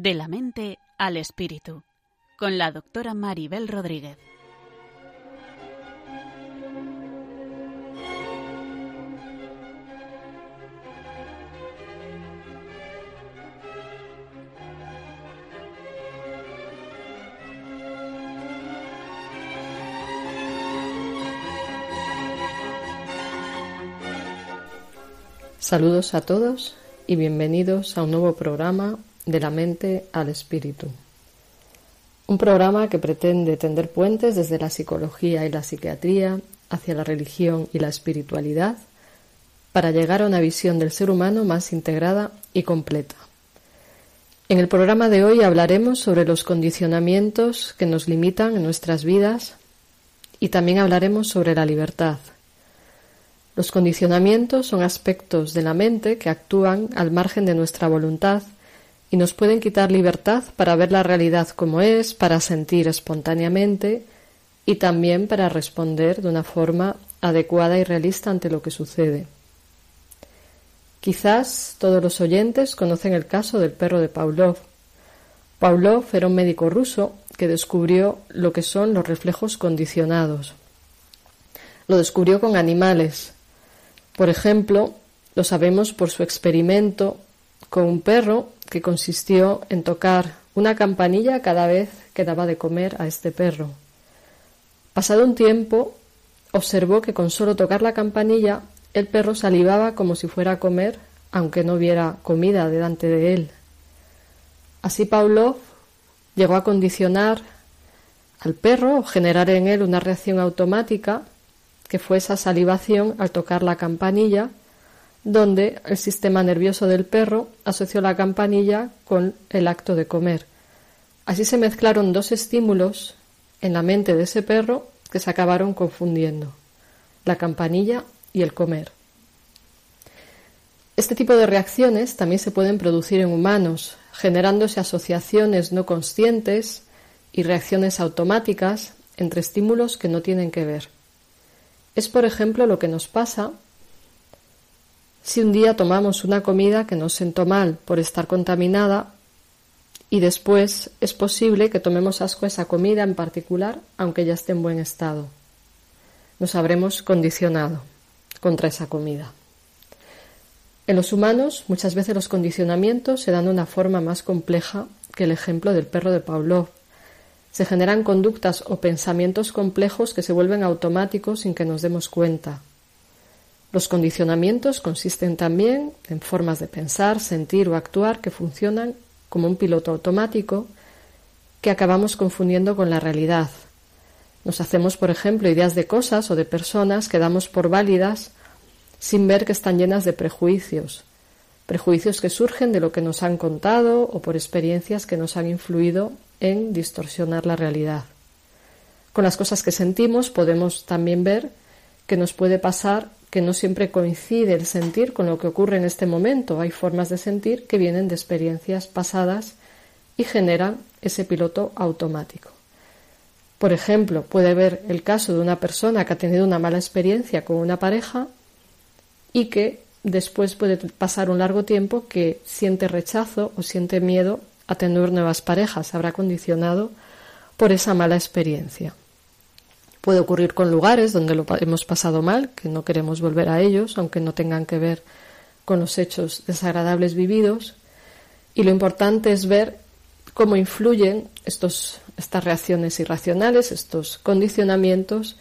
De la mente al espíritu, con la doctora Maribel Rodríguez. Saludos a todos y bienvenidos a un nuevo programa de la mente al espíritu. Un programa que pretende tender puentes desde la psicología y la psiquiatría hacia la religión y la espiritualidad para llegar a una visión del ser humano más integrada y completa. En el programa de hoy hablaremos sobre los condicionamientos que nos limitan en nuestras vidas y también hablaremos sobre la libertad. Los condicionamientos son aspectos de la mente que actúan al margen de nuestra voluntad y nos pueden quitar libertad para ver la realidad como es, para sentir espontáneamente y también para responder de una forma adecuada y realista ante lo que sucede. Quizás todos los oyentes conocen el caso del perro de Pavlov. Pavlov era un médico ruso que descubrió lo que son los reflejos condicionados. Lo descubrió con animales. Por ejemplo, lo sabemos por su experimento con un perro que consistió en tocar una campanilla cada vez que daba de comer a este perro. Pasado un tiempo, observó que con solo tocar la campanilla el perro salivaba como si fuera a comer, aunque no hubiera comida delante de él. Así Pavlov llegó a condicionar al perro o generar en él una reacción automática que fue esa salivación al tocar la campanilla donde el sistema nervioso del perro asoció la campanilla con el acto de comer. Así se mezclaron dos estímulos en la mente de ese perro que se acabaron confundiendo, la campanilla y el comer. Este tipo de reacciones también se pueden producir en humanos, generándose asociaciones no conscientes y reacciones automáticas entre estímulos que no tienen que ver. Es, por ejemplo, lo que nos pasa si un día tomamos una comida que nos sentó mal por estar contaminada y después es posible que tomemos asco a esa comida en particular, aunque ya esté en buen estado. Nos habremos condicionado contra esa comida. En los humanos, muchas veces los condicionamientos se dan de una forma más compleja que el ejemplo del perro de Pavlov. Se generan conductas o pensamientos complejos que se vuelven automáticos sin que nos demos cuenta. Los condicionamientos consisten también en formas de pensar, sentir o actuar que funcionan como un piloto automático que acabamos confundiendo con la realidad. Nos hacemos, por ejemplo, ideas de cosas o de personas que damos por válidas sin ver que están llenas de prejuicios, prejuicios que surgen de lo que nos han contado o por experiencias que nos han influido en distorsionar la realidad. Con las cosas que sentimos podemos también ver que nos puede pasar que no siempre coincide el sentir con lo que ocurre en este momento. Hay formas de sentir que vienen de experiencias pasadas y generan ese piloto automático. Por ejemplo, puede haber el caso de una persona que ha tenido una mala experiencia con una pareja y que después puede pasar un largo tiempo que siente rechazo o siente miedo a tener nuevas parejas. Habrá condicionado por esa mala experiencia. Puede ocurrir con lugares donde lo hemos pasado mal, que no queremos volver a ellos, aunque no tengan que ver con los hechos desagradables vividos. Y lo importante es ver cómo influyen estos, estas reacciones irracionales, estos condicionamientos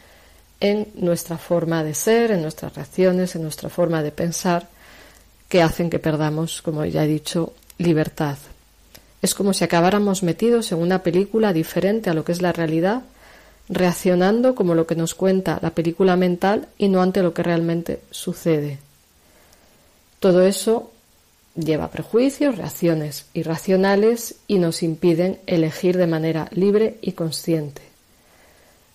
en nuestra forma de ser, en nuestras reacciones, en nuestra forma de pensar, que hacen que perdamos, como ya he dicho, libertad. Es como si acabáramos metidos en una película diferente a lo que es la realidad reaccionando como lo que nos cuenta la película mental y no ante lo que realmente sucede. Todo eso lleva prejuicios, reacciones irracionales y nos impiden elegir de manera libre y consciente.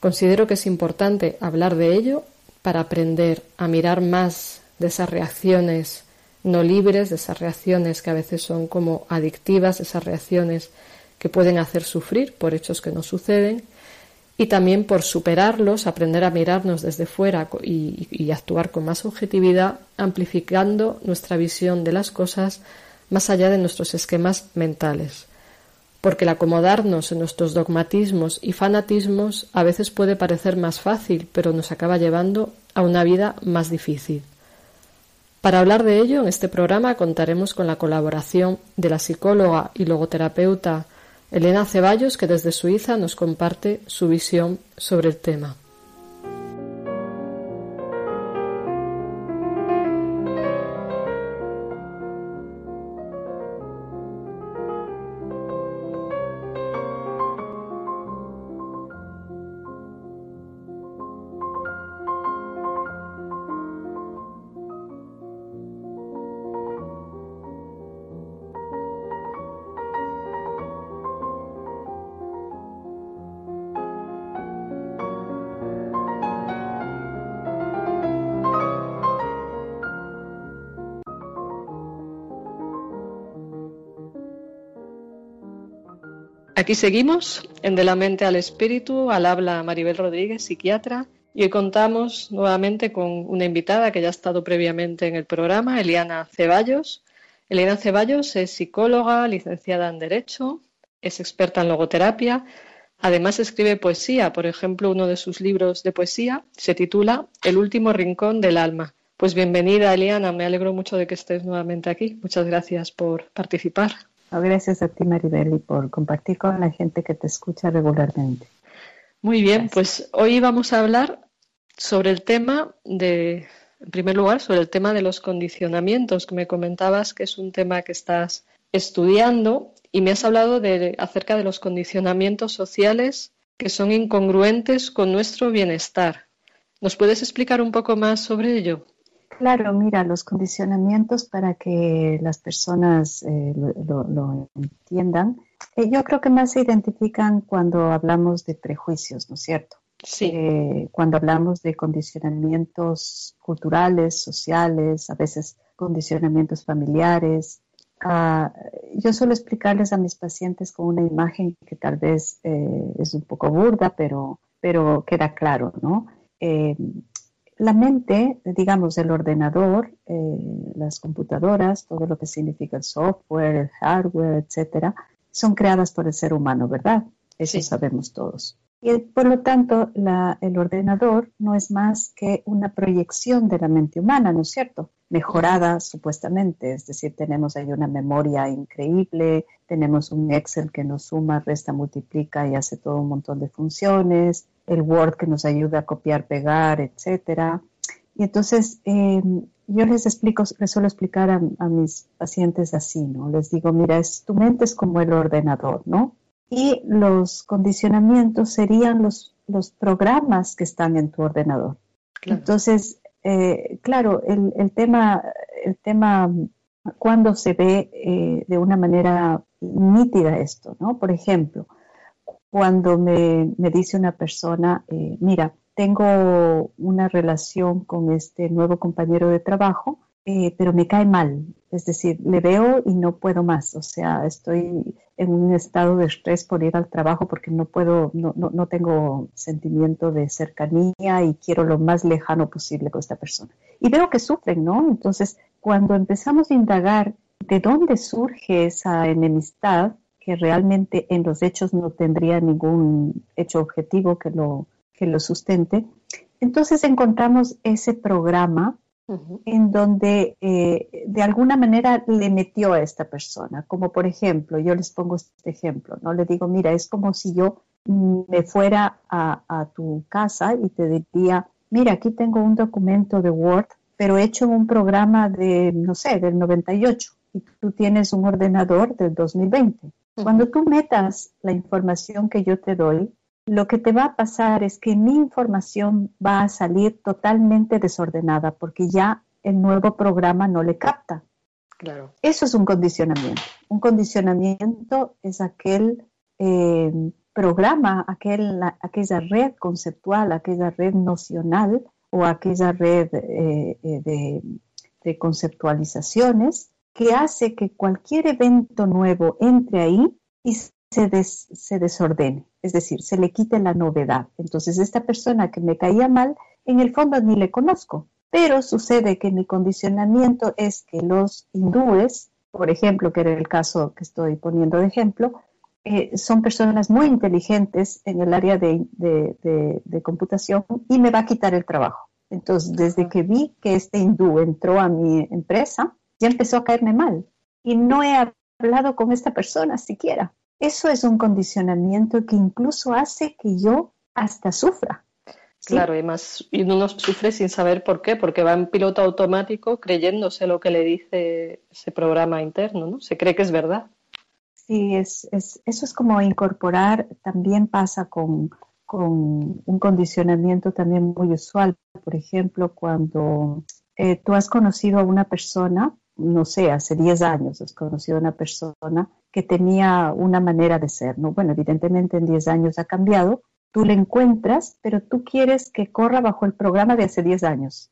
Considero que es importante hablar de ello para aprender a mirar más de esas reacciones no libres, de esas reacciones que a veces son como adictivas, esas reacciones que pueden hacer sufrir por hechos que no suceden, y también por superarlos, aprender a mirarnos desde fuera y, actuar con más objetividad, amplificando nuestra visión de las cosas más allá de nuestros esquemas mentales. porque el acomodarnos en nuestros dogmatismos y fanatismos a veces puede parecer más fácil, pero nos acaba llevando a una vida más difícil. Para hablar de ello, en este programa contaremos con la colaboración de la psicóloga y logoterapeuta Elena Ceballos, que desde Suiza nos comparte su visión sobre el tema. Aquí seguimos en De la mente al espíritu, al habla Maribel Rodríguez, psiquiatra, y hoy contamos nuevamente con una invitada que ya ha estado previamente en el programa, Eliana Ceballos. Eliana Ceballos es psicóloga, licenciada en Derecho, es experta en logoterapia, además escribe poesía, por ejemplo, uno de sus libros de poesía se titula El último rincón del alma. Pues bienvenida, Eliana, me alegro mucho de que estés nuevamente aquí. Muchas gracias por participar gracias a ti, Maribel, y por compartir con la gente que te escucha regularmente. Muy bien, pues hoy vamos a hablar sobre el tema de, en primer lugar, sobre el tema de los condicionamientos, que me comentabas que es un tema que estás estudiando y me has hablado de, acerca de los condicionamientos sociales que son incongruentes con nuestro bienestar. ¿Nos puedes explicar un poco más sobre ello? Claro, mira, los condicionamientos para que las personas eh, lo, entiendan, eh, yo creo que más se identifican cuando hablamos de prejuicios, ¿no es cierto? Sí. Eh, cuando hablamos de condicionamientos culturales, sociales, a veces condicionamientos familiares. Ah, yo suelo explicarles a mis pacientes con una imagen que tal vez es un poco burda, pero, pero queda claro, ¿no? La mente, digamos, el ordenador, eh, las computadoras, todo lo que significa el software, el hardware, etcétera, son creadas por el ser humano, ¿verdad? Eso sabemos todos. Y por lo tanto, el ordenador no es más que una proyección de la mente humana, ¿no es cierto? Mejorada supuestamente, es decir, tenemos ahí una memoria increíble, tenemos un Excel que nos suma, resta, multiplica y hace todo un montón de funciones, el Word que nos ayuda a copiar, pegar, etcétera. Y entonces em, yo les explico, les suelo explicar a, mis pacientes así, ¿no? Les digo, mira, es, tu mente es como el ordenador, ¿no? Y los condicionamientos serían los, los programas que están en tu ordenador. Entonces, eh, claro, el, el, tema, el tema cuando se ve eh, de una manera nítida esto, ¿no? Por ejemplo, cuando me, dice una persona, eh, mira, tengo una relación con este nuevo compañero de trabajo, eh, pero me cae mal. Es decir, le veo y no puedo más. O sea, estoy en un estado de estrés por ir al trabajo porque no puedo, no, no, no tengo sentimiento de cercanía y quiero lo más lejano posible con esta persona. Y veo que sufren, ¿no? Entonces, cuando empezamos a indagar de dónde surge esa enemistad, que realmente en los hechos no tendría ningún hecho objetivo que lo, que lo sustente. Entonces encontramos ese programa en donde eh, de alguna manera le metió a esta persona, como por ejemplo, yo les pongo este ejemplo, ¿no? Le digo, mira, es como si yo me fuera a, a tu casa y te diría, mira, aquí tengo un documento de Word, pero hecho en un programa de, no sé, del 98, y tú tienes un ordenador del 2020. Cuando tú metas la información que yo te doy, lo que te va a pasar es que mi información va a salir totalmente desordenada porque ya el nuevo programa no le capta. Claro. Eso es un condicionamiento. Un condicionamiento es aquel eh, programa, aquel, aquella red conceptual, aquella red nocional o aquella red eh, eh, de conceptualizaciones que hace que cualquier evento nuevo entre ahí y se, se desordene, es decir, se le quite la novedad. Entonces, esta persona que me caía mal, en el fondo ni le conozco, pero sucede que mi condicionamiento es que los hindúes, por ejemplo, que era el caso que estoy poniendo de ejemplo, eh, son personas muy inteligentes en el área de, de, computación y me va a quitar el trabajo. Entonces, desde que vi que este hindú entró a mi empresa, ya empezó a caerme mal. Y no he hablado con esta persona siquiera. Eso es un condicionamiento que incluso hace que yo hasta sufra. Claro, y más y uno sufre sin saber por qué, porque va en piloto automático creyéndose lo que le dice ese programa interno, ¿no? Se cree que es verdad. Sí, es, es, eso es como incorporar, también pasa con, con un condicionamiento también muy usual. Por ejemplo, cuando eh, tú has conocido a una persona, no sé, hace 10 años has conocido a una persona que tenía una manera de ser, ¿no? Bueno, evidentemente en 10 años ha cambiado, tú le encuentras, pero tú quieres que corra bajo el programa de hace 10 años.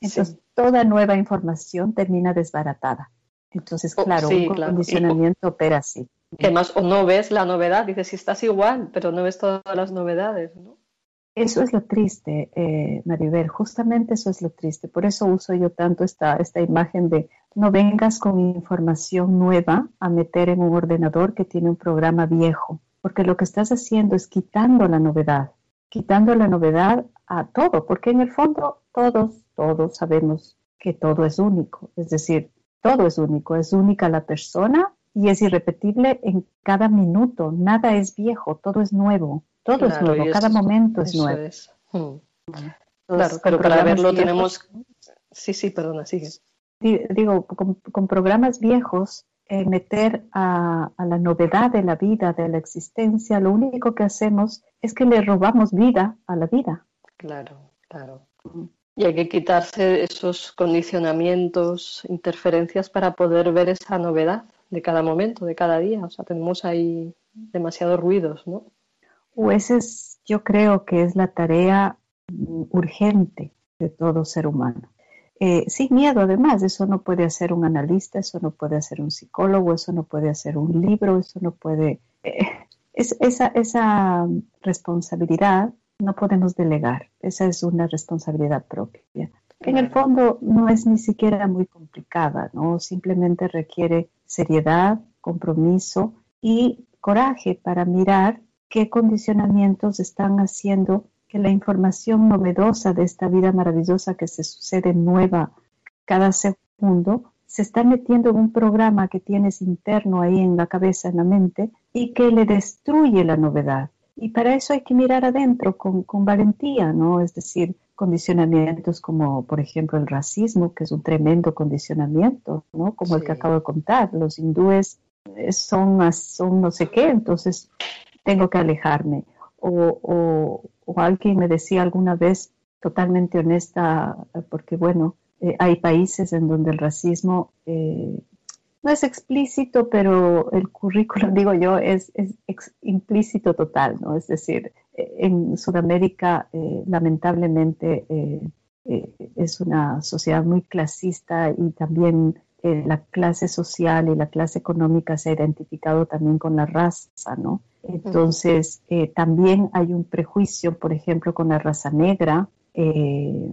Entonces, toda nueva información termina desbaratada. Entonces, oh, claro, un condicionamiento opera así. además, o no ves la novedad, dices, si estás igual, pero no ves todas las novedades, ¿no? Eso es lo triste, eh, Maribel, justamente eso es lo triste. Por eso uso yo tanto esta, esta imagen de no vengas con información nueva a meter en un ordenador que tiene un programa viejo porque lo que estás haciendo es quitando la novedad, quitando la novedad a todo, porque en el fondo todos, todos sabemos que todo es único, es decir, todo es único, es única la persona y es irrepetible en cada minuto, nada es viejo, todo es nuevo, todo es nuevo, cada momento es nuevo. Hmm. claro, pero para verlo tenemos... Sí, sí, perdona, sigue. Digo, con programas viejos eh, meter a, la novedad de la vida, de la existencia, lo único que hacemos es que le robamos vida a la vida. Claro, claro. Y hay que quitarse esos condicionamientos, interferencias para poder ver esa novedad de cada momento, de cada día. O sea, tenemos ahí demasiados ruidos, ¿no? Esa es, yo creo que es la tarea urgente de todo ser humano. Eh, sin miedo además, eso no puede hacer un analista, eso no puede hacer un psicólogo, eso no puede hacer un libro, eso no puede... Eh, es, esa, esa responsabilidad no podemos delegar, esa es una responsabilidad propia. En el fondo no es ni siquiera muy complicada, ¿no? Simplemente requiere seriedad, compromiso y coraje para mirar qué condicionamientos están haciendo que la información novedosa de esta vida maravillosa que se sucede nueva cada segundo se está metiendo en un programa que tienes interno ahí en la cabeza, en la mente, y que le destruye la novedad. Y para eso hay que mirar adentro con, valentía, ¿no? Es decir, condicionamientos como, por ejemplo, el racismo, que es un tremendo condicionamiento, ¿no? Como el que acabo de contar. Los hindúes son, son no sé qué, entonces tengo que alejarme o, alguien me decía alguna vez, totalmente honesta, porque bueno, eh, hay países en donde el racismo eh, no es explícito, pero el currículum, digo yo, es, implícito total, ¿no? Es decir, eh, en Sudamérica, lamentablemente, es una sociedad muy clasista y también la clase social y la clase económica se ha identificado también con la raza, ¿no? Entonces, eh, también hay un prejuicio, por ejemplo, con la raza negra, eh,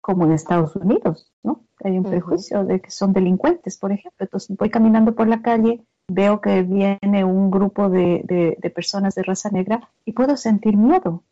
como en Estados Unidos, ¿no? Hay un prejuicio de que son delincuentes, por ejemplo. Entonces, voy caminando por la calle, veo que viene un grupo de, personas de raza negra y puedo sentir miedo,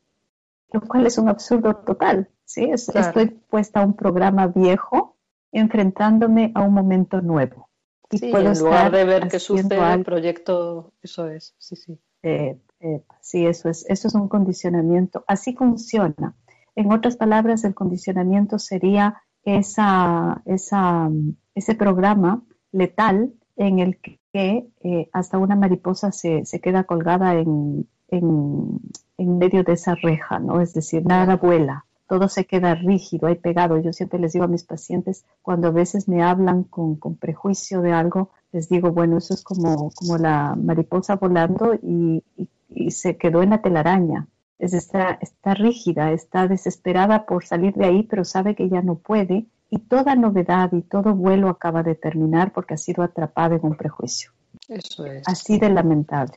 lo cual es un absurdo total, ¿sí? Estoy puesta a un programa viejo enfrentándome a un momento nuevo. Y sí, en lugar de ver qué sucede el proyecto, eso es, sí, sí. Eh, eh, sí, eso es, eso es un condicionamiento. Así funciona. En otras palabras, el condicionamiento sería esa, esa, ese programa letal en el que eh, hasta una mariposa se, se queda colgada en, en, en, medio de esa reja, ¿no? Es decir, nada vuela todo se queda rígido, hay pegado. Yo siempre les digo a mis pacientes, cuando a veces me hablan con, prejuicio de algo, les digo, bueno, eso es como, como la mariposa volando y, se quedó en la telaraña. Es, está, está rígida, está desesperada por salir de ahí, pero sabe que ya no puede. Y toda novedad y todo vuelo acaba de terminar porque ha sido atrapada en un prejuicio. Eso es. Así de lamentable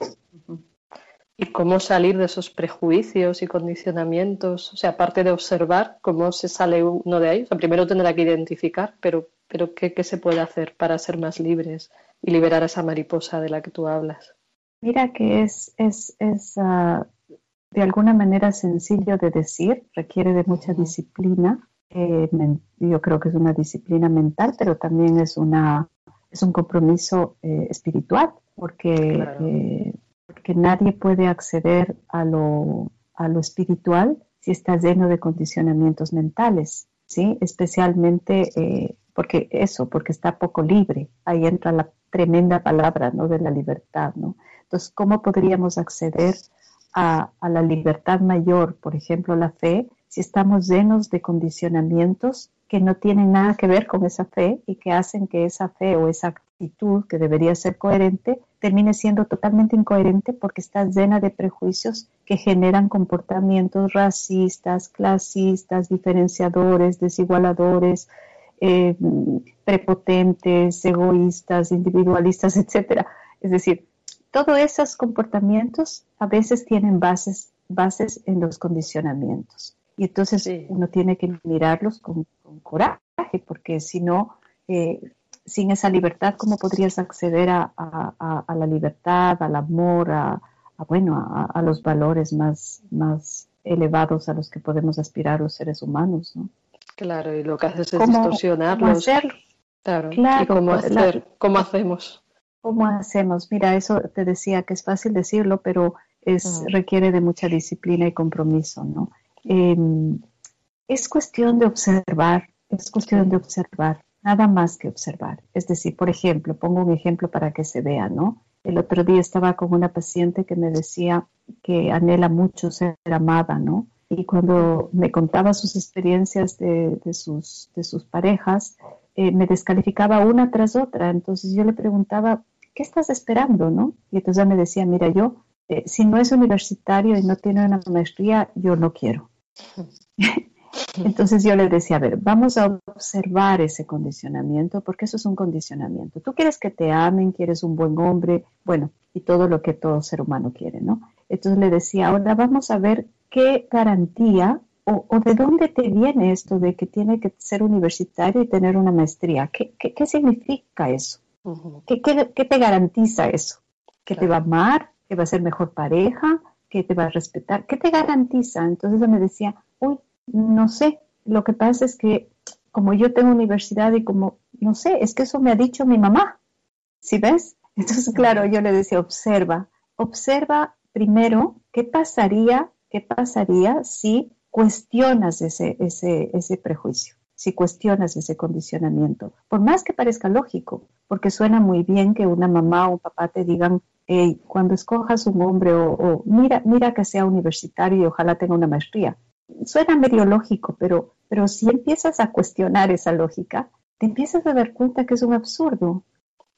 y cómo salir de esos prejuicios y condicionamientos, o sea, aparte de observar cómo se sale uno de ellos, primero tendrá que identificar, pero, pero ¿qué, se puede hacer para ser más libres y liberar a esa mariposa de la que tú hablas? Mira que es, es, es ah, de alguna manera sencillo de decir, requiere de mucha disciplina. Eh, yo creo que es una disciplina mental, pero también es, una, es un compromiso eh, espiritual, porque, eh, porque nadie puede acceder a lo, a lo espiritual si está lleno de condicionamientos mentales, ¿sí? Especialmente porque eso, porque está poco libre. Ahí entra la tremenda palabra, ¿no? De la libertad, ¿no? Entonces, ¿cómo podríamos acceder a, la libertad mayor, por ejemplo, la fe, si estamos llenos de condicionamientos que no tienen nada que ver con esa fe y que hacen que esa fe o esa actitud que debería ser coherente termine siendo totalmente incoherente porque está llena de prejuicios que generan comportamientos racistas, clasistas, diferenciadores, desigualadores, eh, prepotentes, egoístas, individualistas, etc. Es decir, todos esos comportamientos a veces tienen bases, bases en los condicionamientos. Y entonces uno tiene que mirarlos con, coraje, porque si no, eh, sin esa libertad, ¿cómo podrías acceder a, la libertad, al amor, a, bueno, a, los valores más, más elevados a los que podemos aspirar los seres humanos? ¿no? Claro, y lo que haces es distorsionarlos. Claro, claro, ¿Y cómo, hacer, cómo hacemos? ¿Cómo hacemos? Mira, eso te decía que es fácil decirlo, pero es, requiere de mucha disciplina y compromiso, ¿no? Em, es cuestión de observar, es cuestión de observar, nada más que observar. Es decir, por ejemplo, pongo un ejemplo para que se vea, ¿no? El otro día estaba con una paciente que me decía que anhela mucho ser amada, ¿no? Y cuando me contaba sus experiencias de, sus, parejas, eh, me descalificaba una tras otra. Entonces yo le preguntaba, ¿qué estás esperando? ¿no? Y entonces me decía, mira, yo, eh, si no es universitario y no tiene una maestría, yo no quiero. entonces yo le decía, a ver, vamos a observar ese condicionamiento, porque eso es un condicionamiento. Tú quieres que te amen, quieres un buen hombre, bueno, y todo lo que todo ser humano quiere, ¿no? Entonces le decía, ahora vamos a ver qué garantía o, de dónde te viene esto de que tiene que ser universitario y tener una maestría? ¿Qué, qué, significa eso? ¿Qué, ¿Qué, te garantiza eso? ¿Que te va a amar? ¿Que va a ser mejor pareja? ¿Que te va a respetar? ¿Qué te garantiza? Entonces me decía, uy, no sé, lo que pasa es que como yo tengo universidad y como, no sé, es que eso me ha dicho mi mamá, ¿sí ves? Entonces, claro, yo le decía, observa, observa primero qué pasaría, qué pasaría si cuestionas ese, ese, ese prejuicio, si cuestionas ese condicionamiento, por más que parezca lógico, porque suena muy bien que una mamá o un papá te digan, hey, cuando escojas un hombre o, mira, mira que sea universitario y ojalá tenga una maestría. Suena medio lógico, pero, pero si empiezas a cuestionar esa lógica, te empiezas a dar cuenta que es un absurdo.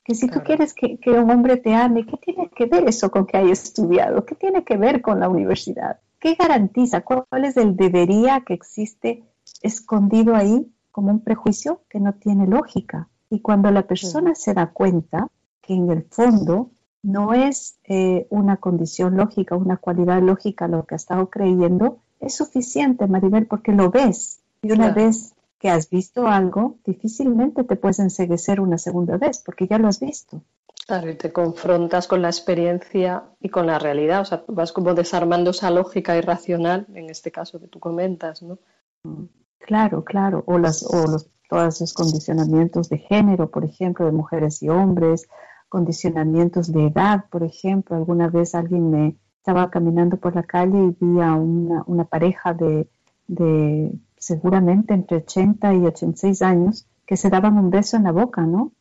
Que si tú quieres que, que, un hombre te ame, ¿qué tiene que ver eso con que haya estudiado? ¿Qué tiene que ver con la universidad? ¿Qué garantiza? ¿Cuál es el debería que existe escondido ahí como un prejuicio que no tiene lógica? Y cuando la persona se da cuenta que en el fondo no es eh, una condición lógica, una cualidad lógica lo que ha estado creyendo, es suficiente, Maribel, porque lo ves. Y una vez que has visto algo, difícilmente te puedes enseguecer una segunda vez, porque ya lo has visto. Claro, y te confrontas con la experiencia y con la realidad, o sea, vas como desarmando esa lógica irracional, en este caso que tú comentas, ¿no? Claro, claro, o, las, o los, todos esos condicionamientos de género, por ejemplo, de mujeres y hombres, condicionamientos de edad, por ejemplo, alguna vez alguien me estaba caminando por la calle y vi a una, una pareja de, de seguramente entre 80 y 86 años que se daban un beso en la boca, ¿no?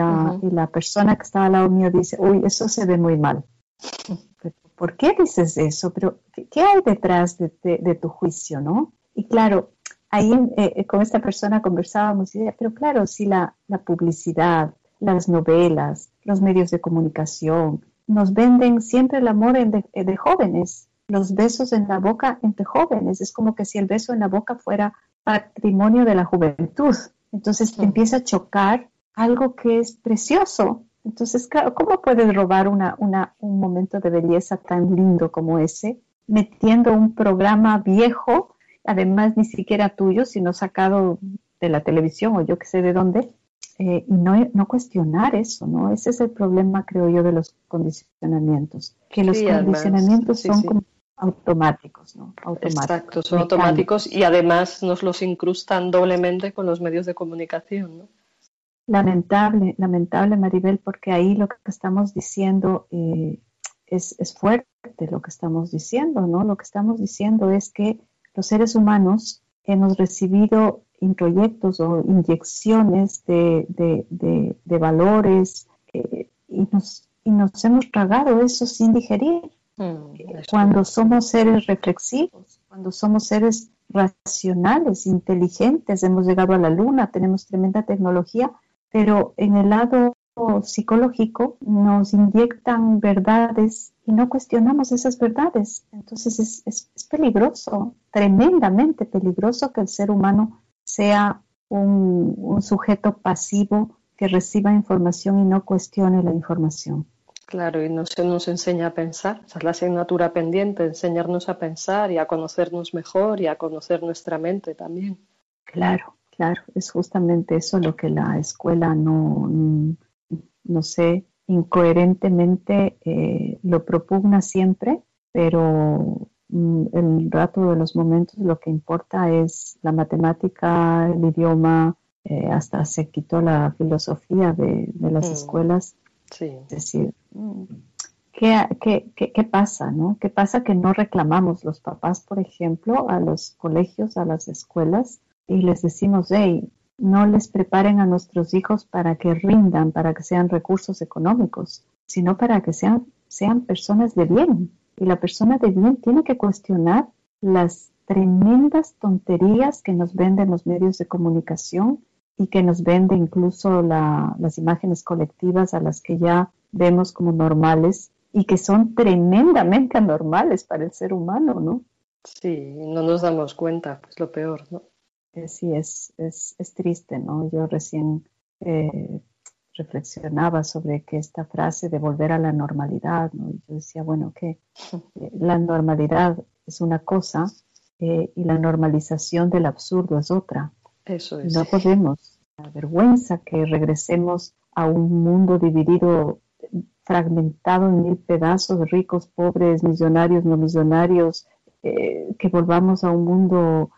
Ah, y, la persona que estaba al lado mío dice, uy, eso se ve muy mal. ¿Por qué dices eso? Pero, ¿qué hay detrás de, tu juicio, no? Y claro, ahí eh, eh, con esta persona conversábamos y decía, pero claro, si la, publicidad, las novelas, los medios de comunicación nos venden siempre el amor de, de, jóvenes, los besos en la boca entre jóvenes. Es como que si el beso en la boca fuera patrimonio de la juventud. Entonces te empieza a chocar algo que es precioso. Entonces, ¿cómo puedes robar una, un momento de belleza tan lindo como ese metiendo un programa viejo, además ni siquiera tuyo, sino sacado de la televisión o yo que sé de dónde, eh, y no, no, cuestionar eso, ¿no? Ese es el problema, creo yo, de los condicionamientos, que los condicionamientos son como automáticos, ¿no? Automáticos, Exacto, son automáticos y además nos los incrustan doblemente con los medios de comunicación, ¿no? Lamentable, lamentable, Maribel, porque ahí lo que estamos diciendo eh, es, es, fuerte, lo que estamos diciendo, ¿no? Lo que estamos diciendo es que los seres humanos hemos recibido introyectos o inyecciones de, de, de, valores eh, y, nos, y nos hemos tragado eso sin digerir. Mm, cuando somos seres reflexivos, cuando somos seres racionales, inteligentes, hemos llegado a la luna, tenemos tremenda tecnología, pero en el lado psicológico nos inyectan verdades y no cuestionamos esas verdades. Entonces es, es, peligroso, tremendamente peligroso que el ser humano sea un, un, sujeto pasivo que reciba información y no cuestione la información. Claro, y no se nos enseña a pensar. Esa es la asignatura pendiente, enseñarnos a pensar y a conocernos mejor y a conocer nuestra mente también. Claro, claro, es justamente eso lo que la escuela no, no sé, incoherentemente eh, lo propugna siempre, pero mm, el rato de los momentos lo que importa es la matemática, el idioma, eh, hasta se quitó la filosofía de, las mm. escuelas. Sí. Es decir, ¿qué, qué, qué, qué pasa? ¿no? ¿Qué pasa que no reclamamos los papás, por ejemplo, a los colegios, a las escuelas y les decimos, hey, no les preparen a nuestros hijos para que rindan, para que sean recursos económicos, sino para que sean, sean personas de bien. Y la persona de bien tiene que cuestionar las tremendas tonterías que nos venden los medios de comunicación y que nos vende incluso las imágenes colectivas a las que ya vemos como normales y que son tremendamente anormales para el ser humano, ¿no? Sí, no nos damos cuenta, pues lo peor, ¿no? Eh, sí, es, es, es, triste, ¿no? Yo recién eh, reflexionaba sobre que esta frase de volver a la normalidad, ¿no? yo decía, bueno, que eh, la normalidad es una cosa y la normalización del absurdo es otra. Eso es. No podemos, la vergüenza que regresemos a un mundo dividido, fragmentado en mil pedazos, ricos, pobres, millonarios, no millonarios, que volvamos a un mundo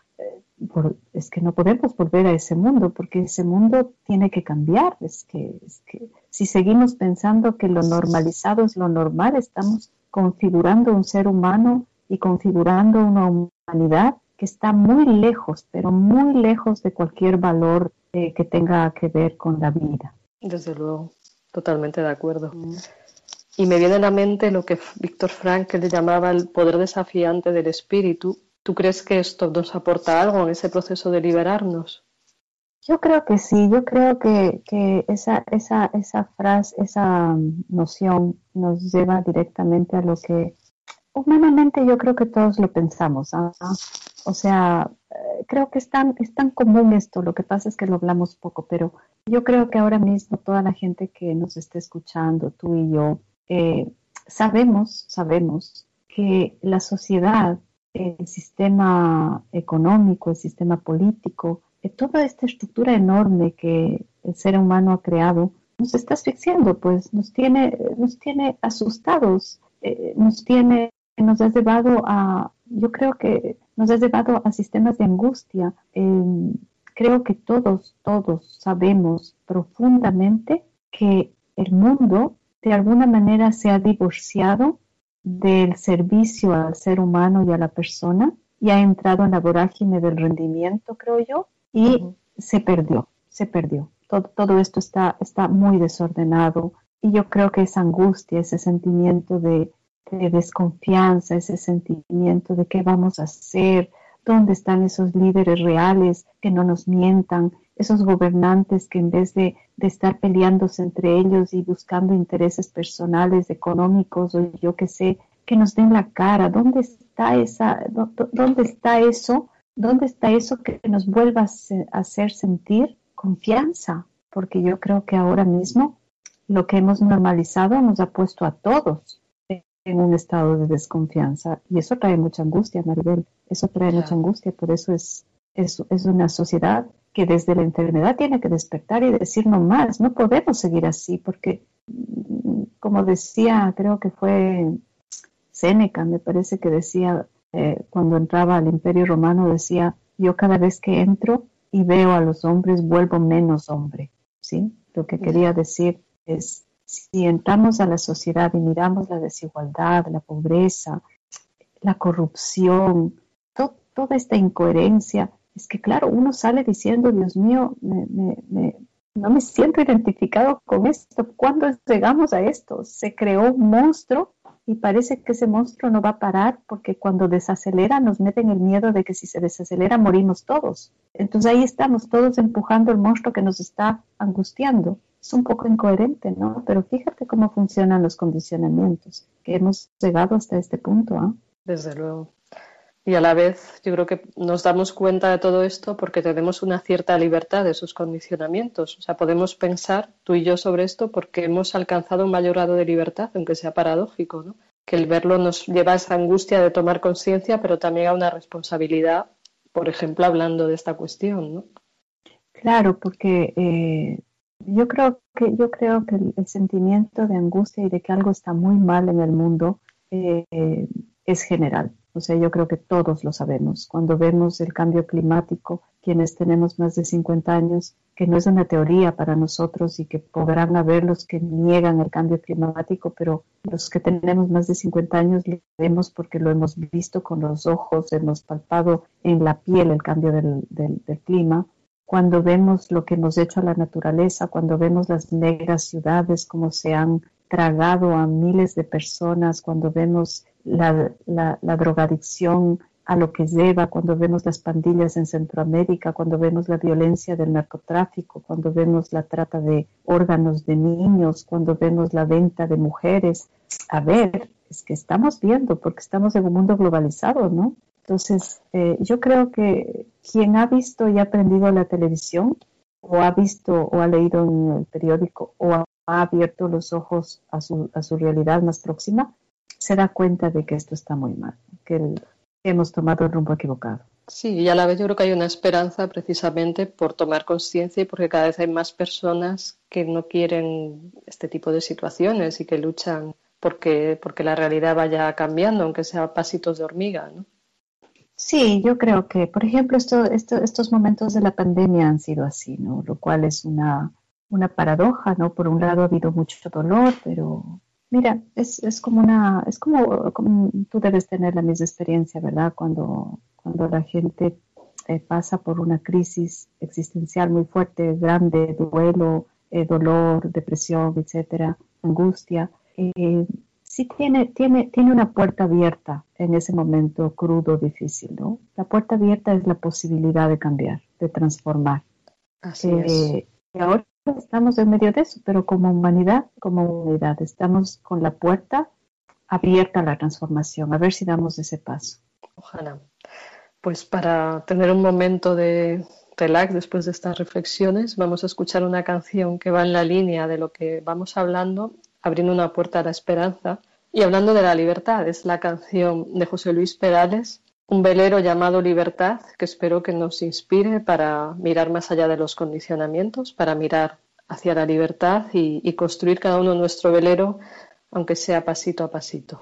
es que no podemos volver a ese mundo porque ese mundo tiene que cambiar. Es que, es que si seguimos pensando que lo normalizado es lo normal, estamos configurando un ser humano y configurando una humanidad que está muy lejos, pero muy lejos de cualquier valor eh, que tenga que ver con la vida. Desde luego, totalmente de acuerdo. Mm. Y me viene a la mente lo que Víctor Frank le llamaba el poder desafiante del espíritu, ¿Tú crees que esto nos aporta algo en ese proceso de liberarnos? Yo creo que sí, yo creo que, esa, esa, esa frase, esa noción nos lleva directamente a lo que humanamente yo creo que todos lo pensamos. ¿ah? O sea, eh, creo que es tan, es tan común esto, lo que pasa es que lo hablamos poco, pero yo creo que ahora mismo toda la gente que nos esté escuchando, tú y yo, eh, sabemos, sabemos que la sociedad el sistema económico, el sistema político, eh, toda esta estructura enorme que el ser humano ha creado, nos está asfixiando, pues nos tiene, nos tiene asustados, eh, nos tiene, nos ha llevado a, yo creo que nos ha llevado a sistemas de angustia. Em, creo que todos, todos sabemos profundamente que el mundo de alguna manera se ha divorciado del servicio al ser humano y a la persona y ha entrado en la vorágine del rendimiento, creo yo, y se perdió, se perdió. Todo, todo esto está, está muy desordenado y yo creo que esa angustia, ese sentimiento de, de desconfianza, ese sentimiento de qué vamos a hacer, dónde están esos líderes reales que no nos mientan, esos gobernantes que en vez de, estar peleándose entre ellos y buscando intereses personales, económicos o yo qué sé, que nos den la cara, ¿dónde está esa, dónde está eso? ¿Dónde está eso que nos vuelva a hacer sentir confianza? Porque yo creo que ahora mismo lo que hemos normalizado nos ha puesto a todos en un estado de desconfianza. Y eso trae mucha angustia, Maribel, eso trae mucha angustia, por eso es, es, es una sociedad que desde la enfermedad tiene que despertar y decir no más, no podemos seguir así, porque mm, como decía, creo que fue Séneca, me parece que decía, eh, cuando entraba al Imperio Romano, decía, yo cada vez que entro y veo a los hombres, vuelvo menos hombre, ¿sí? Lo que quería decir es, si entramos a la sociedad y miramos la desigualdad, la pobreza, la corrupción, toda esta incoherencia, es que claro, uno sale diciendo, Dios mío, no me siento identificado con esto. ¿Cuándo llegamos a esto? Se creó un monstruo y parece que ese monstruo no va a parar porque cuando desacelera nos meten el miedo de que si se desacelera morimos todos. Entonces ahí estamos todos empujando el monstruo que nos está angustiando. Es un poco incoherente, ¿no? Pero fíjate cómo funcionan los condicionamientos, que hemos llegado hasta este punto. ¿ah? Desde luego. Y a la vez yo creo que nos damos cuenta de todo esto porque tenemos una cierta libertad de esos condicionamientos. O sea, podemos pensar tú y yo sobre esto porque hemos alcanzado un mayor grado de libertad, aunque sea paradójico, ¿no? Que el verlo nos lleva a esa angustia de tomar conciencia, pero también a una responsabilidad, por ejemplo, hablando de esta cuestión, ¿no? Claro, porque eh, yo creo que yo creo que el, sentimiento de angustia y de que algo está muy mal en el mundo eh, es general o sea, yo creo que todos lo sabemos. Cuando vemos el cambio climático, quienes tenemos más de 50 años, que no es una teoría para nosotros y que podrán haber los que niegan el cambio climático, pero los que tenemos más de 50 años lo vemos porque lo hemos visto con los ojos, hemos palpado en la piel el cambio del, del clima. Cuando vemos lo que hemos hecho a la naturaleza, cuando vemos las negras ciudades, como se han tragado a miles de personas, cuando vemos la, la, drogadicción a lo que lleva, cuando vemos las pandillas en Centroamérica, cuando vemos la violencia del narcotráfico, cuando vemos la trata de órganos de niños, cuando vemos la venta de mujeres. A ver, es que estamos viendo, porque estamos en un mundo globalizado, ¿no? Entonces, eh, yo creo que quien ha visto y aprendido la televisión, o ha visto o ha leído en el periódico, o ha ha abierto los ojos a su, a su realidad más próxima, se da cuenta de que esto está muy mal, que, hemos tomado el rumbo equivocado. Sí, y a la vez yo creo que hay una esperanza precisamente por tomar conciencia y porque cada vez hay más personas que no quieren este tipo de situaciones y que luchan porque, porque la realidad vaya cambiando, aunque sea pasitos de hormiga, ¿no? Sí, yo creo que, por ejemplo, esto, estos momentos de la pandemia han sido así, ¿no? Lo cual es una, una paradoja, ¿no? Por un lado ha habido mucho dolor, pero mira, es, es como una, es como, tú debes tener la misma experiencia, ¿verdad? Cuando, cuando la gente eh, pasa por una crisis existencial muy fuerte, grande, duelo, eh, dolor, depresión, etcétera, angustia, eh, sí tiene, tiene, tiene una puerta abierta en ese momento crudo, difícil, ¿no? La puerta abierta es la posibilidad de cambiar, de transformar. Así es. Y ahora estamos en medio de eso, pero como humanidad, como unidad, estamos con la puerta abierta a la transformación, a ver si damos ese paso. Ojalá. Pues para tener un momento de relax después de estas reflexiones, vamos a escuchar una canción que va en la línea de lo que vamos hablando, abriendo una puerta a la esperanza y hablando de la libertad. Es la canción de José Luis Perales, un velero llamado Libertad que espero que nos inspire para mirar más allá de los condicionamientos, para mirar hacia la libertad y, construir cada uno nuestro velero, aunque sea pasito a pasito.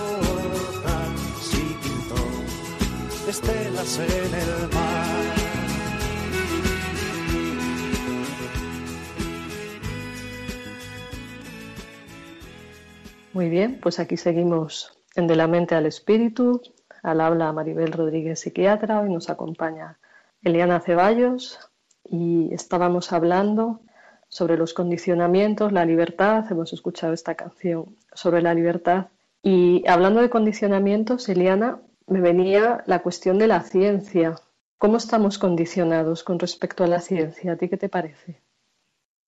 estelas en el mar. Muy bien, pues aquí seguimos en De la mente al espíritu. Al habla Maribel Rodríguez, psiquiatra. Hoy nos acompaña Eliana Ceballos y estábamos hablando sobre los condicionamientos, la libertad. Hemos escuchado esta canción sobre la libertad. Y hablando de condicionamientos, Eliana, me venía la cuestión de la ciencia. ¿Cómo estamos condicionados con respecto a la ciencia? ¿A ti qué te parece?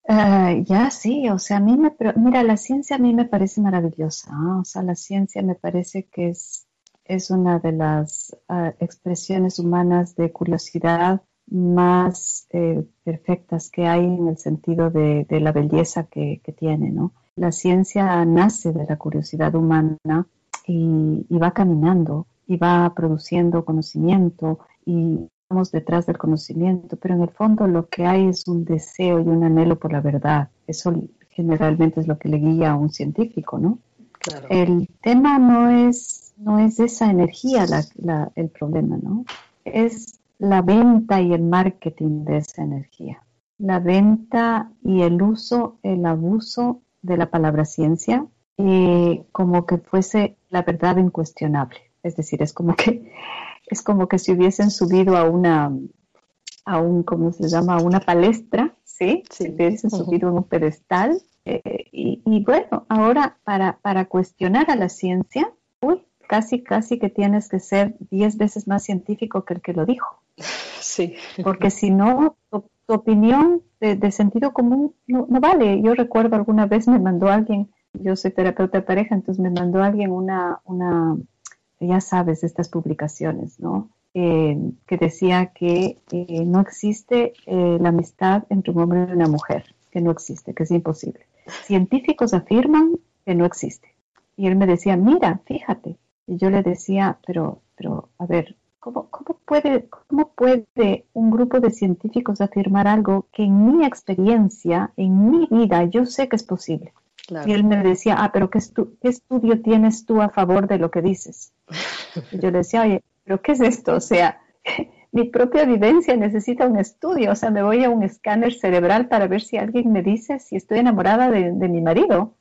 Uh, ya sí, o sea, a mí me, mira, la ciencia a mí me parece maravillosa, ¿no? o sea, la ciencia me parece que es, es una de las uh, expresiones humanas de curiosidad más eh, perfectas que hay en el sentido de, la belleza que, tiene, ¿no? La ciencia nace de la curiosidad humana y va caminando y va produciendo conocimiento y vamos detrás del conocimiento, pero en el fondo lo que hay es un deseo y un anhelo por la verdad. Eso generalmente es lo que le guía a un científico, ¿no? El tema no es, no es esa energía la, el problema, ¿no? Es la venta y el marketing de esa energía. La venta y el uso, el abuso de la palabra ciencia eh, como que fuese la verdad incuestionable. Es decir, es como que es como que si hubiesen subido a una a un ¿cómo se llama? a una palestra, ¿sí? Si hubiesen subido en un pedestal eh, y, bueno, ahora para, para cuestionar a la ciencia, uy, casi casi que tienes que ser diez veces más científico que el que lo dijo. Sí. Porque si no, tu, opinión de, sentido común no, no, vale. Yo recuerdo alguna vez me mandó alguien, yo soy terapeuta de pareja, entonces me mandó alguien una, una, ya sabes, estas publicaciones, ¿no? Eh, que decía que eh, no existe eh, la amistad entre un hombre y una mujer, que no existe, que es imposible. Científicos afirman que no existe. Y él me decía, mira, fíjate. Y yo le decía, pero, pero, a ver, ¿cómo, cómo, puede, ¿cómo puede un grupo de científicos afirmar algo que en mi experiencia, en mi vida, yo sé que es posible? Y él me decía, ah, pero ¿qué, estudio tienes tú a favor de lo que dices? Y yo le decía, oye, pero ¿qué es esto? O sea, mi propia vivencia necesita un estudio, o sea, me voy a un escáner cerebral para ver si alguien me dice si estoy enamorada de, mi marido.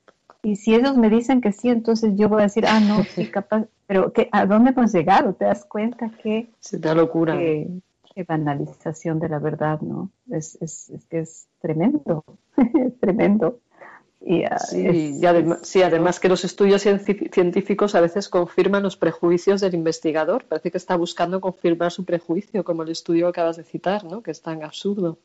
Y si ellos me dicen que sí, entonces yo voy a decir, ah, no, sí, capaz, pero ¿qué, ¿a dónde hemos llegado? ¿Te das cuenta que... Se da locura. Que, banalización de la verdad, ¿no? Es, es, es que es tremendo, es tremendo. Y, ah, sí, además, sí, además que los estudios científicos a veces confirman los prejuicios del investigador. Parece que está buscando confirmar su prejuicio, como el estudio que acabas de citar, ¿no? Que es tan absurdo.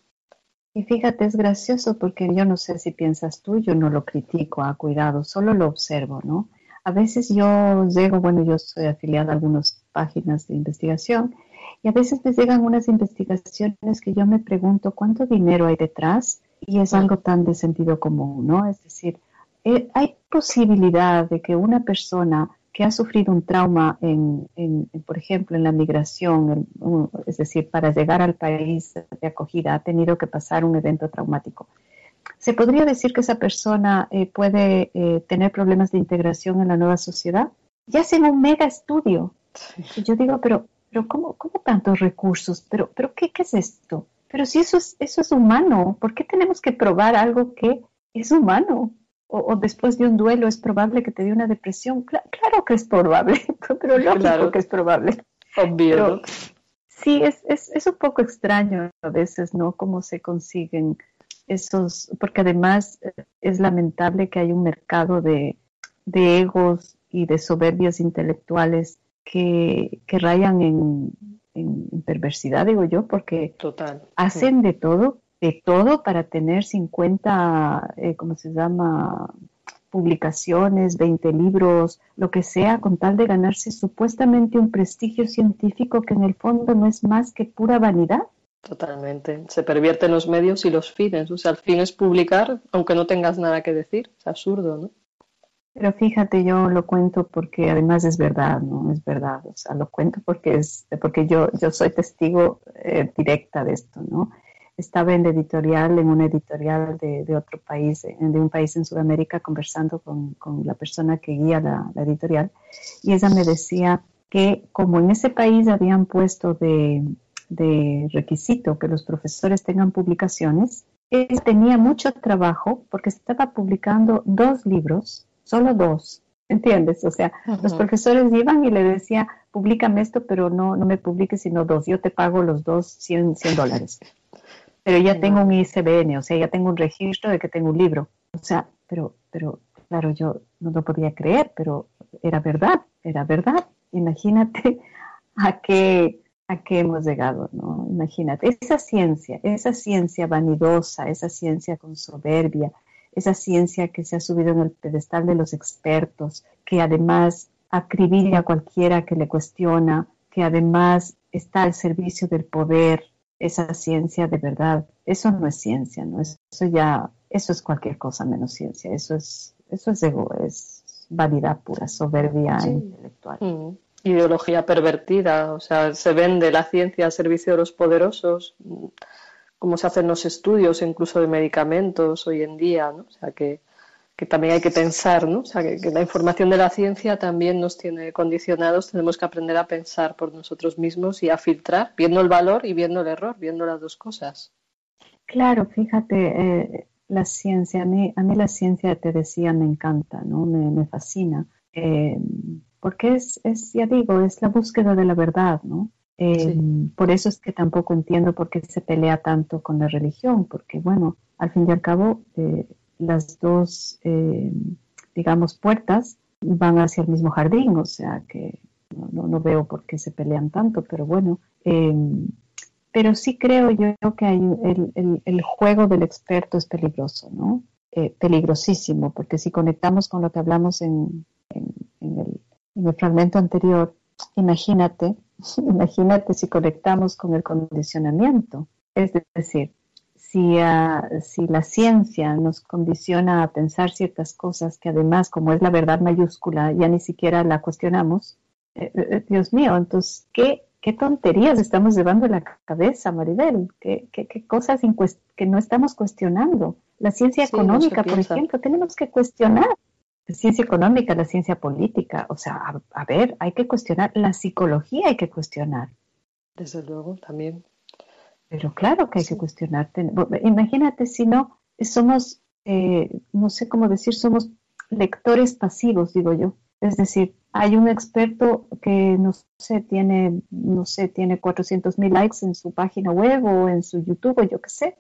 Y fíjate, es gracioso porque yo no sé si piensas tú, yo no lo critico, a ah, cuidado, solo lo observo, ¿no? A veces yo llego, bueno, yo soy afiliada a algunas páginas de investigación y a veces me llegan unas investigaciones que yo me pregunto cuánto dinero hay detrás y es algo tan de sentido común, ¿no? Es decir, eh, hay posibilidad de que una persona que ha sufrido un trauma, en, por ejemplo, en la migración, es decir, para llegar al país de acogida, ha tenido que pasar un evento traumático. ¿Se podría decir que esa persona eh, puede eh, tener problemas de integración en la nueva sociedad? Ya hacen un mega estudio. yo digo, pero, pero ¿cómo, cómo tantos recursos? ¿Pero, pero ¿qué, qué es esto? Pero si eso es, eso es humano, ¿por qué tenemos que probar algo que es humano? O, después de un duelo es probable que te dé una depresión. claro que es probable, pero lógico que es probable. Obvio. sí, es, es, es, un poco extraño a veces, ¿no? Cómo se consiguen esos, porque además eh, es lamentable que hay un mercado de, de egos y de soberbias intelectuales que, que rayan en, en, perversidad, digo yo, porque Total, hacen de todo, de todo para tener 50, eh, ¿cómo se llama? publicaciones, 20 libros, lo que sea, con tal de ganarse supuestamente un prestigio científico que en el fondo no es más que pura vanidad. Totalmente. Se pervierten los medios y los fines. O sea, el fin es publicar, aunque no tengas nada que decir. Es absurdo, ¿no? Pero fíjate, yo lo cuento porque además es verdad, ¿no? Es verdad. O sea, lo cuento porque es porque yo, yo soy testigo eh, directa de esto, ¿no? Estaba en la editorial, en una editorial de, otro país, de un país en Sudamérica, conversando con, con la persona que guía la, la, editorial, y ella me decía que como en ese país habían puesto de, de requisito que los profesores tengan publicaciones, él tenía mucho trabajo porque estaba publicando dos libros solo dos, ¿entiendes? O sea, los profesores iban y le decía, públicame esto, pero no, no me publiques sino dos, yo te pago los dos 100, dólares. Pero ya tengo un ISBN, o sea, ya tengo un registro de que tengo un libro. O sea, pero, pero, claro, yo no lo podía creer, pero era verdad, era verdad. Imagínate a qué, a qué hemos llegado, ¿no? Imagínate, esa ciencia, esa ciencia vanidosa, esa ciencia con soberbia, esa ciencia que se ha subido en el pedestal de los expertos, que además acribilla a cualquiera que le cuestiona, que además está al servicio del poder, esa ciencia de verdad, eso no es ciencia, ¿no? Eso ya, eso es cualquier cosa menos ciencia, eso es, eso es ego, es vanidad pura, soberbia intelectual. Mm. Ideología pervertida, o sea, se vende la ciencia al servicio de los poderosos cómo se hacen los estudios incluso de medicamentos hoy en día, ¿no? O sea, que, también hay que pensar, ¿no? O sea, que, la información de la ciencia también nos tiene condicionados, tenemos que aprender a pensar por nosotros mismos y a filtrar, viendo el valor y viendo el error, viendo las dos cosas. Claro, fíjate, eh, la ciencia, a mí, a mí la ciencia, te decía, me encanta, ¿no? Me, fascina. Eh, porque es, es, ya digo, es la búsqueda de la verdad, ¿no? Eh, por eso es que tampoco entiendo por qué se pelea tanto con la religión, porque bueno, al fin y al cabo, eh, las dos, eh, digamos, puertas van hacia el mismo jardín, o sea que no, veo por qué se pelean tanto, pero bueno, pero sí creo yo que hay el, juego del experto es peligroso, ¿no? peligrosísimo, porque si conectamos con lo que hablamos en, el, en el fragmento anterior, imagínate Imagínate si conectamos con el condicionamiento. Es decir, si, ah, si, la ciencia nos condiciona a pensar ciertas cosas que además, como es la verdad mayúscula, ya ni siquiera la cuestionamos, eh, eh, eh, Dios mío, entonces, ¿qué, ¿qué, tonterías estamos llevando en la cabeza, Maribel? ¿Qué, qué, qué cosas que no estamos cuestionando? La ciencia económica, por ejemplo, tenemos que cuestionar la ciencia económica, la ciencia política, o sea, a, ver, hay que cuestionar, la psicología hay que cuestionar. Desde luego, también. Pero claro que hay que cuestionar. Imagínate si no, somos, eh, no sé cómo decir, somos lectores pasivos, digo yo. Es decir, hay un experto que no sé, tiene, no sé, tiene 400 mil likes en su página web o en su YouTube o yo qué sé.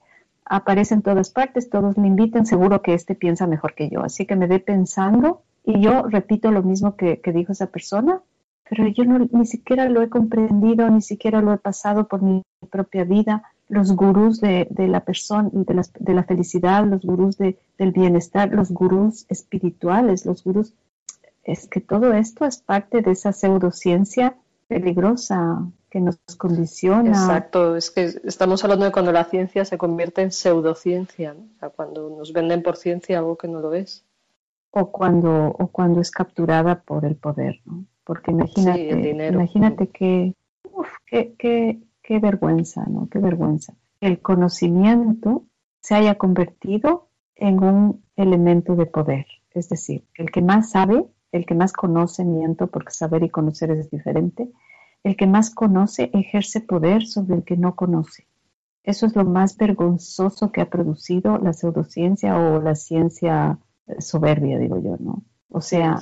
Aparece en todas partes, todos me invitan, seguro que este piensa mejor que yo. Así que me ve pensando y yo repito lo mismo que, dijo esa persona, pero yo ni siquiera lo he comprendido, ni siquiera lo he pasado por mi propia vida. Los gurús de, la persona, de la, de la felicidad, los gurús del bienestar, los gurús espirituales, los gurús es que todo esto es parte de esa pseudociencia peligrosa que nos condiciona. Exacto, es que estamos hablando de cuando la ciencia se convierte en pseudociencia, ¿no? o sea, cuando nos venden por ciencia algo que no lo es. O cuando, o cuando es capturada por el poder, ¿no? Porque imagínate, imagínate que, uf, qué, qué, qué vergüenza, ¿no? Qué vergüenza. El conocimiento se haya convertido en un elemento de poder. Es decir, el que más sabe el que más conoce, miento, porque saber y conocer es diferente, el que más conoce ejerce poder sobre el que no conoce. Eso es lo más vergonzoso que ha producido la pseudociencia o la ciencia eh, soberbia, digo yo, ¿no? O sea,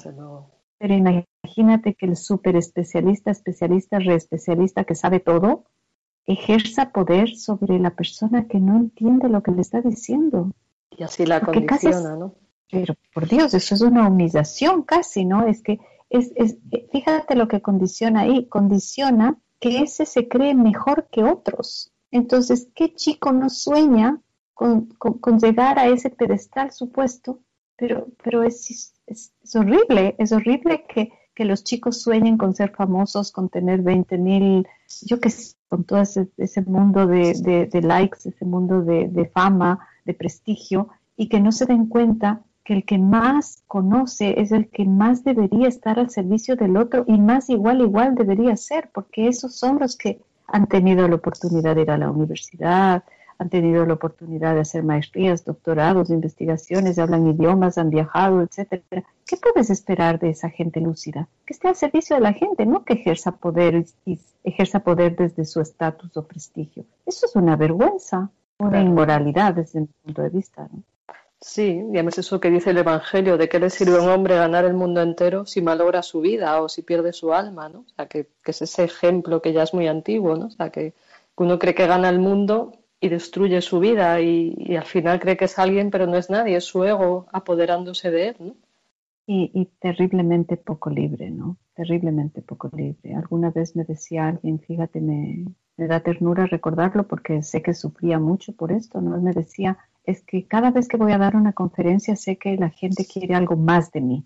pero imagínate que el super especialista, especialista, reespecialista que sabe todo, ejerza poder sobre la persona que no entiende lo que le está diciendo. Y así la condiciona, ¿no? Pero por Dios, eso es una humillación casi, ¿no? Es que, es, es, fíjate lo que condiciona ahí, condiciona que ese se cree mejor que otros. Entonces, ¿qué chico no sueña con, con, llegar a ese pedestal supuesto? Pero, pero es, es, horrible, es horrible que, que, los chicos sueñen con ser famosos, con tener 20 mil, yo qué sé, con todo ese, ese mundo de, de, de, likes, ese mundo de, de fama, de prestigio, y que no se den cuenta que el que más conoce es el que más debería estar al servicio del otro y más igual igual debería ser, porque esos son los que han tenido la oportunidad de ir a la universidad, han tenido la oportunidad de hacer maestrías, doctorados, investigaciones, hablan idiomas, han viajado, etcétera. ¿Qué puedes esperar de esa gente lúcida? Que esté al servicio de la gente, no que ejerza poder y ejerza poder desde su estatus o prestigio. Eso es una vergüenza, una inmoralidad desde mi punto de vista. ¿no? Sí, y además eso que dice el Evangelio, de qué le sirve a un hombre ganar el mundo entero si malogra su vida o si pierde su alma, ¿no? O sea, que, es ese ejemplo que ya es muy antiguo, ¿no? O sea, que, uno cree que gana el mundo y destruye su vida y, al final cree que es alguien, pero no es nadie, es su ego apoderándose de él, ¿no? Y, terriblemente poco libre, ¿no? Terriblemente poco libre. Alguna vez me decía alguien, fíjate, me, me da ternura recordarlo porque sé que sufría mucho por esto, ¿no? Me decía, es que cada vez que voy a dar una conferencia sé que la gente quiere algo más de mí.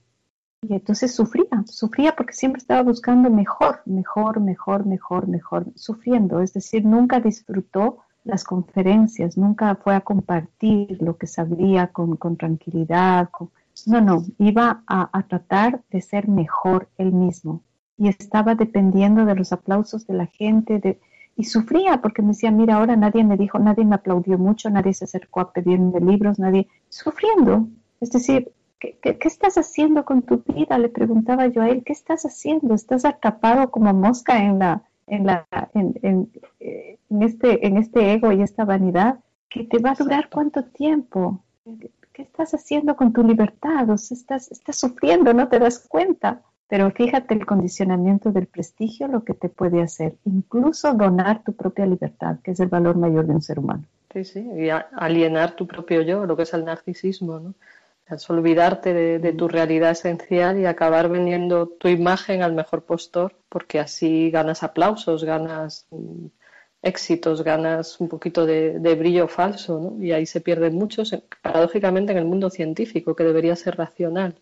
Y entonces sufría, sufría porque siempre estaba buscando mejor, mejor, mejor, mejor, mejor, sufriendo. Es decir, nunca disfrutó las conferencias, nunca fue a compartir lo que sabía con, tranquilidad. No, no, iba a, a tratar de ser mejor él mismo. Y estaba dependiendo de los aplausos de la gente, de, y sufría porque me decía, mira, ahora nadie me dijo, nadie me aplaudió mucho, nadie se acercó a pedirme libros, nadie, sufriendo. Es decir, ¿qué, estás haciendo con tu vida? Le preguntaba yo a él, ¿qué estás haciendo? ¿Estás atrapado como mosca en, la, en, la, en, en, eh, este, en este ego y esta vanidad? ¿Que te va a durar cuánto tiempo? ¿Qué estás haciendo con tu libertad? O sea, estás, estás sufriendo, no te das cuenta. Pero fíjate el condicionamiento del prestigio, lo que te puede hacer, incluso donar tu propia libertad, que es el valor mayor de un ser humano. Sí, sí, y alienar tu propio yo, lo que es el narcisismo, ¿no? Es olvidarte de, tu realidad esencial y acabar vendiendo tu imagen al mejor postor, porque así ganas aplausos, ganas mm, éxitos, ganas un poquito de, de, brillo falso, ¿no? Y ahí se pierden muchos, paradójicamente, en el mundo científico, que debería ser racional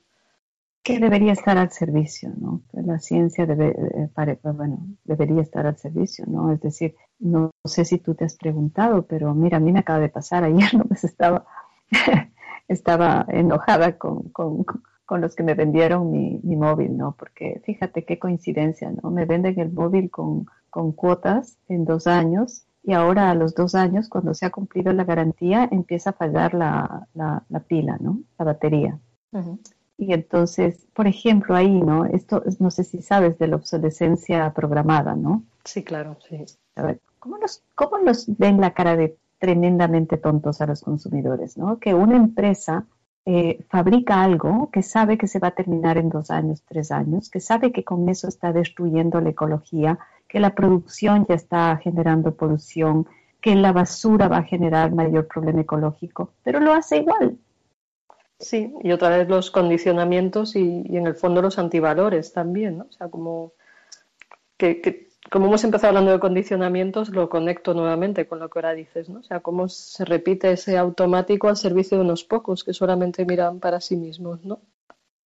que debería estar al servicio, ¿no? La ciencia debe, eh, bueno, debería estar al servicio, ¿no? Es decir, no sé si tú te has preguntado, pero mira, a mí me acaba de pasar ayer, ¿no? Pues estaba, estaba enojada con, con, con, los que me vendieron mi, mi, móvil, ¿no? Porque fíjate qué coincidencia, ¿no? Me venden el móvil con, con cuotas en dos años y ahora a los dos años, cuando se ha cumplido la garantía, empieza a fallar la, la, la pila, ¿no? La batería. Y entonces, por ejemplo, ahí, ¿no? Esto, no sé si sabes de la obsolescencia programada, ¿no? Sí, claro, sí. A ver, ¿cómo nos, cómo nos ven la cara de tremendamente tontos a los consumidores, ¿no? Que una empresa eh, fabrica algo que sabe que se va a terminar en dos años, tres años, que sabe que con eso está destruyendo la ecología, que la producción ya está generando polución, que la basura va a generar mayor problema ecológico, pero lo hace igual. Sí, y otra vez los condicionamientos y, en el fondo los antivalores también, ¿no? O sea, como que como hemos empezado hablando de condicionamientos, lo conecto nuevamente con lo que ahora dices, ¿no? O sea, cómo se repite ese automático al servicio de unos pocos que solamente miran para sí mismos, ¿no?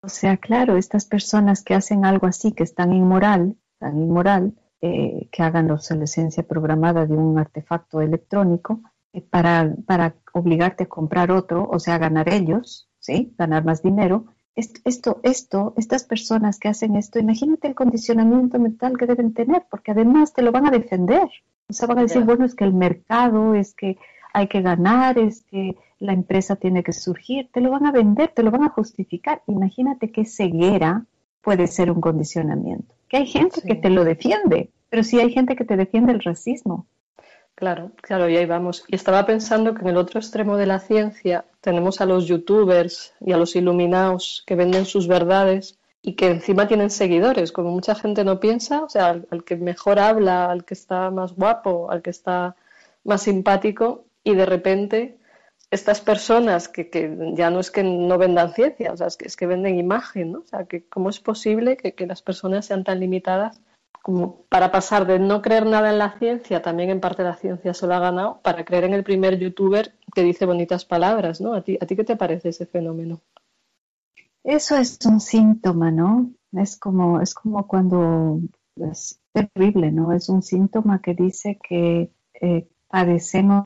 O sea, claro, estas personas que hacen algo así, que están inmoral, tan inmoral, eh, que hagan la obsolescencia programada de un artefacto electrónico eh, para, para obligarte a comprar otro, o sea, ganar ellos, ¿sí? Ganar más dinero, esto, esto, estas personas que hacen esto, imagínate el condicionamiento mental que deben tener, porque además te lo van a defender. O sea, van a decir, bueno, es que el mercado, es que hay que ganar, es que la empresa tiene que surgir, te lo van a vender, te lo van a justificar. Imagínate qué ceguera puede ser un condicionamiento. Que hay gente que te lo defiende, pero sí hay gente que te defiende el racismo. Claro, claro, y ahí vamos. Y estaba pensando que en el otro extremo de la ciencia tenemos a los youtubers y a los iluminados que venden sus verdades y que encima tienen seguidores, como mucha gente no piensa, o sea, al, que mejor habla, al que está más guapo, al que está más simpático, y de repente estas personas que, que, ya no es que no vendan ciencia, o sea, es que, es que venden imagen, ¿no? O sea, que cómo es posible que, que las personas sean tan limitadas como para pasar de no creer nada en la ciencia, también en parte la ciencia se lo ha ganado, para creer en el primer youtuber que dice bonitas palabras, ¿no? ¿A ti, a ti qué te parece ese fenómeno? Eso es un síntoma, ¿no? Es como, es como cuando es terrible, ¿no? Es un síntoma que dice que eh, padecemos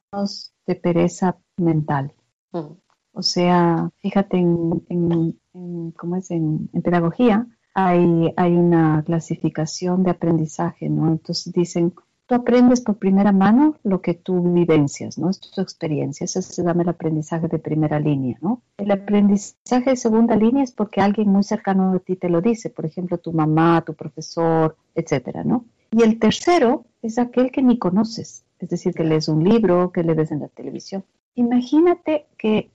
de pereza mental. Mm. O sea, fíjate en, en, ¿cómo es? En, en pedagogía, hay, una clasificación de aprendizaje, ¿no? Entonces dicen, tú aprendes por primera mano lo que tú vivencias, ¿no? Es tu experiencia, ese se llama el aprendizaje de primera línea, ¿no? El aprendizaje de segunda línea es porque alguien muy cercano a ti te lo dice, por ejemplo, tu mamá, tu profesor, etcétera, ¿no? Y el tercero es aquel que ni conoces, es decir, que lees un libro, que le ves en la televisión. Imagínate que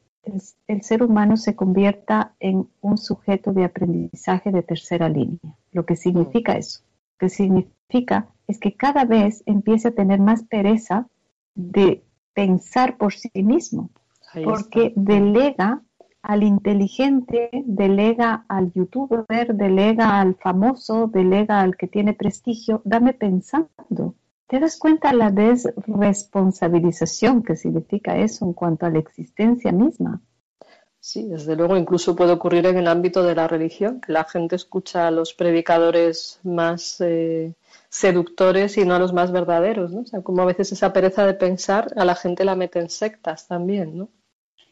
el, ser humano se convierta en un sujeto de aprendizaje de tercera línea. Lo que significa eso, lo que significa es que cada vez empiece a tener más pereza de pensar por sí mismo, porque delega al inteligente, delega al youtuber, delega al famoso, delega al que tiene prestigio, dame pensando. ¿Te das cuenta la desresponsabilización que significa eso en cuanto a la existencia misma? Sí, desde luego, incluso puede ocurrir en el ámbito de la religión, que la gente escucha a los predicadores más eh, seductores y no a los más verdaderos, ¿no? O sea, como a veces esa pereza de pensar a la gente la mete en sectas también, ¿no?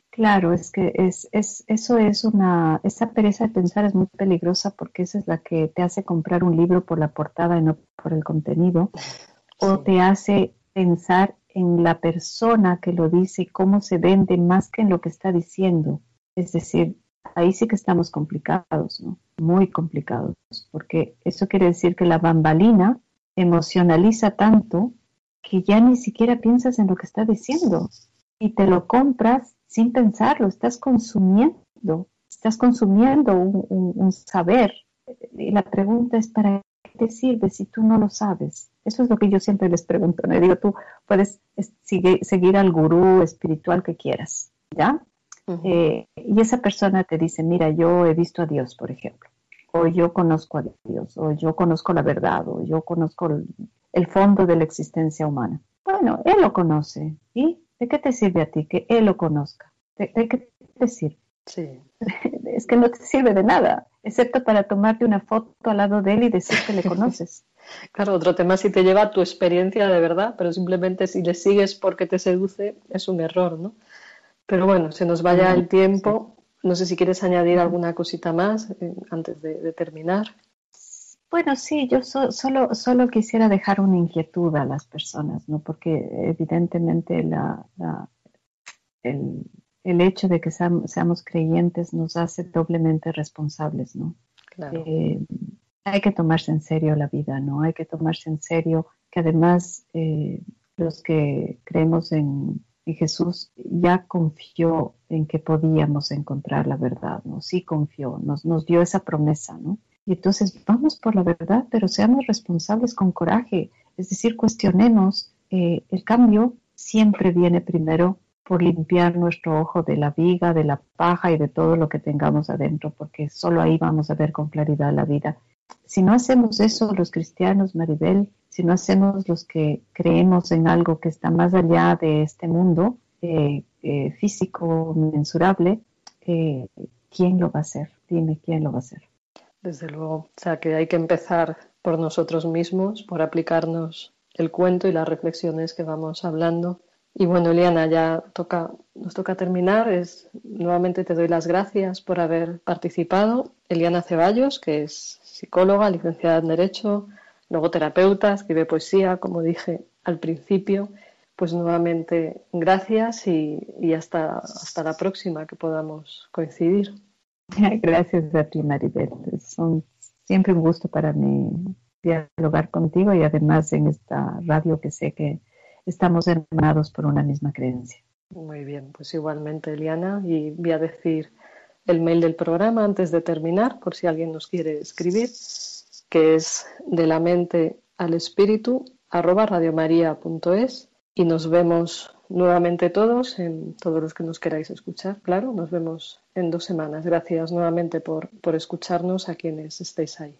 Claro, es que es, es, eso es una, esa pereza de pensar es muy peligrosa porque esa es la que te hace comprar un libro por la portada y no por el contenido o te hace pensar en la persona que lo dice y cómo se vende más que en lo que está diciendo. Es decir, ahí sí que estamos complicados, ¿no? Muy complicados, porque eso quiere decir que la bambalina emocionaliza tanto que ya ni siquiera piensas en lo que está diciendo y te lo compras sin pensarlo, estás consumiendo, estás consumiendo un, un saber. Y la pregunta es, ¿para qué te sirve si tú no lo sabes? Eso es lo que yo siempre les pregunto. Le digo, tú puedes seguir, al gurú espiritual que quieras, ¿ya? Eh, y esa persona te dice, mira, yo he visto a Dios, por ejemplo, o yo conozco a Dios, o yo conozco la verdad, o yo conozco el, fondo de la existencia humana. Bueno, Él lo conoce. ¿Y de qué te sirve a ti que Él lo conozca? ¿De, qué te sirve? Sí. es que no te sirve de nada, excepto para tomarte una foto al lado de Él y decir que le conoces. Claro, otro tema si te lleva a tu experiencia de verdad, pero simplemente si le sigues porque te seduce es un error, ¿no? Pero bueno, se nos vaya el tiempo. No sé si quieres añadir alguna cosita más eh, antes de, terminar. Bueno, sí, yo solo, solo quisiera dejar una inquietud a las personas, ¿no? Porque evidentemente la, el, hecho de que seamos, creyentes nos hace doblemente responsables, ¿no? Claro. Eh, hay que tomarse en serio la vida, ¿no? Hay que tomarse en serio que además eh, los que creemos en, Jesús ya confió en que podíamos encontrar la verdad, ¿no? Sí confió, nos, nos dio esa promesa, ¿no? Y entonces vamos por la verdad, pero seamos responsables con coraje, es decir, cuestionemos. Eh, el cambio siempre viene primero por limpiar nuestro ojo de la viga, de la paja y de todo lo que tengamos adentro, porque solo ahí vamos a ver con claridad la vida. Si no hacemos eso, los cristianos, Maribel, si no hacemos los que creemos en algo que está más allá de este mundo eh, eh, físico, mensurable, eh, ¿quién lo va a hacer? Dime, ¿quién lo va a hacer? Desde luego, o sea que hay que empezar por nosotros mismos, por aplicarnos el cuento y las reflexiones que vamos hablando. Y bueno, Eliana, ya toca, nos toca terminar. Es, nuevamente te doy las gracias por haber participado. Eliana Ceballos, que es psicóloga, licenciada en Derecho, logoterapeuta, escribe poesía, como dije al principio. Pues nuevamente gracias y, y hasta, hasta la próxima que podamos coincidir. Gracias a ti, Maribel. Es siempre un gusto para mí dialogar contigo y además en esta radio que sé que estamos hermanados por una misma creencia. Muy bien, pues igualmente, Eliana, y voy a decir el mail del programa antes de terminar, por si alguien nos quiere escribir, que es de la mente al espíritu arroba radiomaria.es y nos vemos nuevamente todos, en todos los que nos queráis escuchar, claro, nos vemos en dos semanas. Gracias nuevamente por, por escucharnos a quienes estéis ahí.